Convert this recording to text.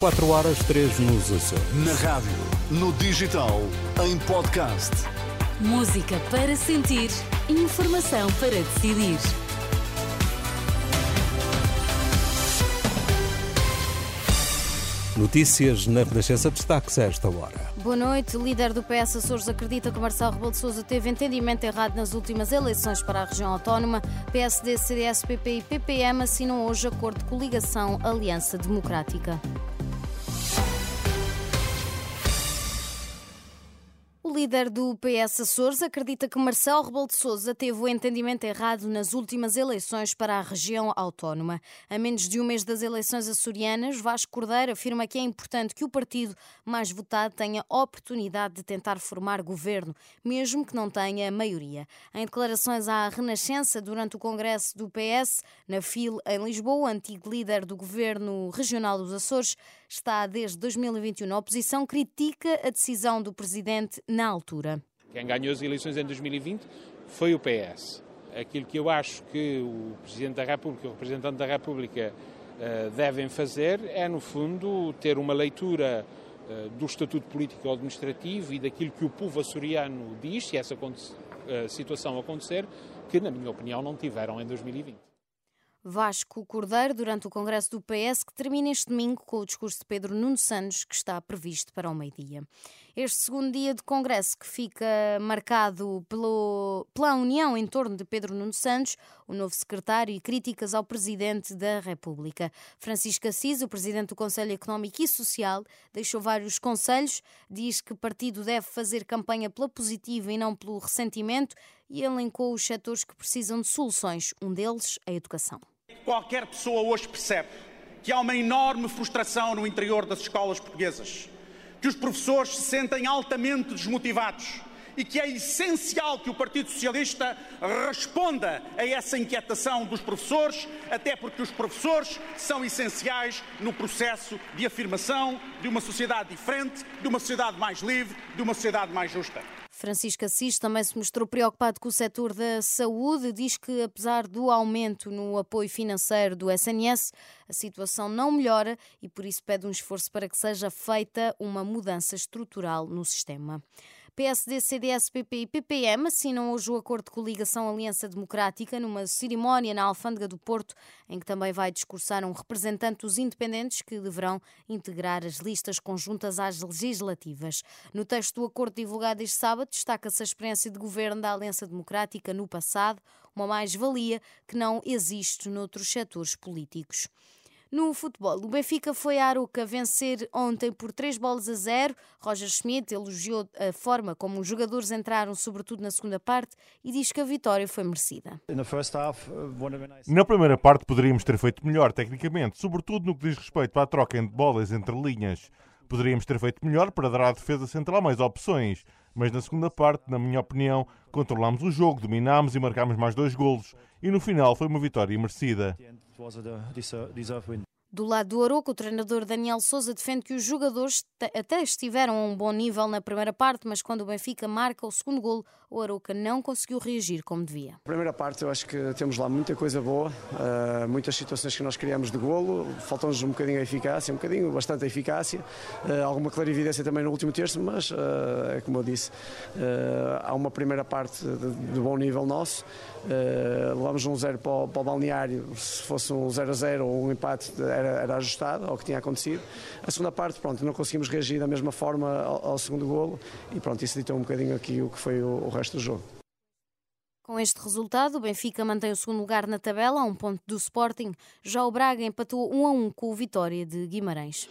4 horas 3 nos Açores. Na rádio, no digital, em podcast. Música para sentir, informação para decidir. Notícias na Renascença destaques a esta hora. Boa noite. O líder do PS Açores acredita que Marcelo Rebelo de Sousa teve entendimento errado nas últimas eleições para a região autónoma. PSD, CDS, PP e PPM assinam hoje acordo de coligação Aliança Democrática. Líder do PS Açores acredita que Marcelo Rebelo de Sousa teve o entendimento errado nas últimas eleições para a região autónoma. A menos de um mês das eleições açorianas, Vasco Cordeiro afirma que é importante que o partido mais votado tenha oportunidade de tentar formar governo, mesmo que não tenha maioria. Em declarações à Renascença durante o congresso do PS, na FIL em Lisboa, o antigo líder do governo regional dos Açores está desde 2021 na oposição, critica a decisão do presidente na altura. Quem ganhou as eleições em 2020 foi o PS. Aquilo que eu acho que o Presidente da República o representante da República uh, devem fazer é, no fundo, ter uma leitura uh, do Estatuto Político Administrativo e daquilo que o povo açoriano diz, se essa uh, situação acontecer, que, na minha opinião, não tiveram em 2020. Vasco Cordeiro durante o Congresso do PS, que termina este domingo com o discurso de Pedro Nuno Santos, que está previsto para o meio-dia. Este segundo dia de Congresso, que fica marcado pelo, pela união em torno de Pedro Nuno Santos, o novo secretário, e críticas ao Presidente da República. Francisco Assis, o Presidente do Conselho Económico e Social, deixou vários conselhos, diz que o partido deve fazer campanha pela positiva e não pelo ressentimento, e elencou os setores que precisam de soluções, um deles a educação. Qualquer pessoa hoje percebe que há uma enorme frustração no interior das escolas portuguesas, que os professores se sentem altamente desmotivados e que é essencial que o Partido Socialista responda a essa inquietação dos professores, até porque os professores são essenciais no processo de afirmação de uma sociedade diferente, de uma sociedade mais livre, de uma sociedade mais justa. Francisco Assis também se mostrou preocupado com o setor da saúde. Diz que, apesar do aumento no apoio financeiro do SNS, a situação não melhora e, por isso, pede um esforço para que seja feita uma mudança estrutural no sistema. PSD, CDS, PP e PPM assinam hoje o acordo de coligação Aliança Democrática numa cerimónia na Alfândega do Porto, em que também vai discursar um representante dos independentes que deverão integrar as listas conjuntas às legislativas. No texto do acordo divulgado este sábado, destaca-se a experiência de governo da Aliança Democrática no passado, uma mais-valia que não existe noutros setores políticos. No futebol, o Benfica foi a Aruca vencer ontem por 3 bolas a 0. Roger Schmidt elogiou a forma como os jogadores entraram, sobretudo na segunda parte, e diz que a vitória foi merecida. Uh, na primeira parte poderíamos ter feito melhor tecnicamente, sobretudo no que diz respeito à troca de bolas entre linhas. Poderíamos ter feito melhor para dar à defesa central mais opções, mas na segunda parte, na minha opinião, controlámos o jogo, dominámos e marcámos mais dois golos, e no final foi uma vitória merecida. Do lado do Aroca, o treinador Daniel Souza defende que os jogadores até estiveram a um bom nível na primeira parte, mas quando o Benfica marca o segundo golo, o Aroca não conseguiu reagir como devia. Primeira parte, eu acho que temos lá muita coisa boa, uh, muitas situações que nós criamos de golo, faltou-nos um bocadinho a eficácia, um bocadinho, bastante a eficácia, uh, alguma clarividência também no último terço, mas uh, é como eu disse, há uma primeira parte de, bom nível nosso, levamos um zero para o, balneário, se fosse um 0 a 0 ou um empate era, era ajustado ao que tinha acontecido. A segunda parte, pronto, não conseguimos reagir da mesma forma ao, ao segundo golo e pronto, isso ditou um bocadinho aqui o que foi o, o resto do jogo. Com este resultado, o Benfica mantém o segundo lugar na tabela, a um ponto do Sporting. Já o Braga empatou 1 a 1 com o Vitória de Guimarães.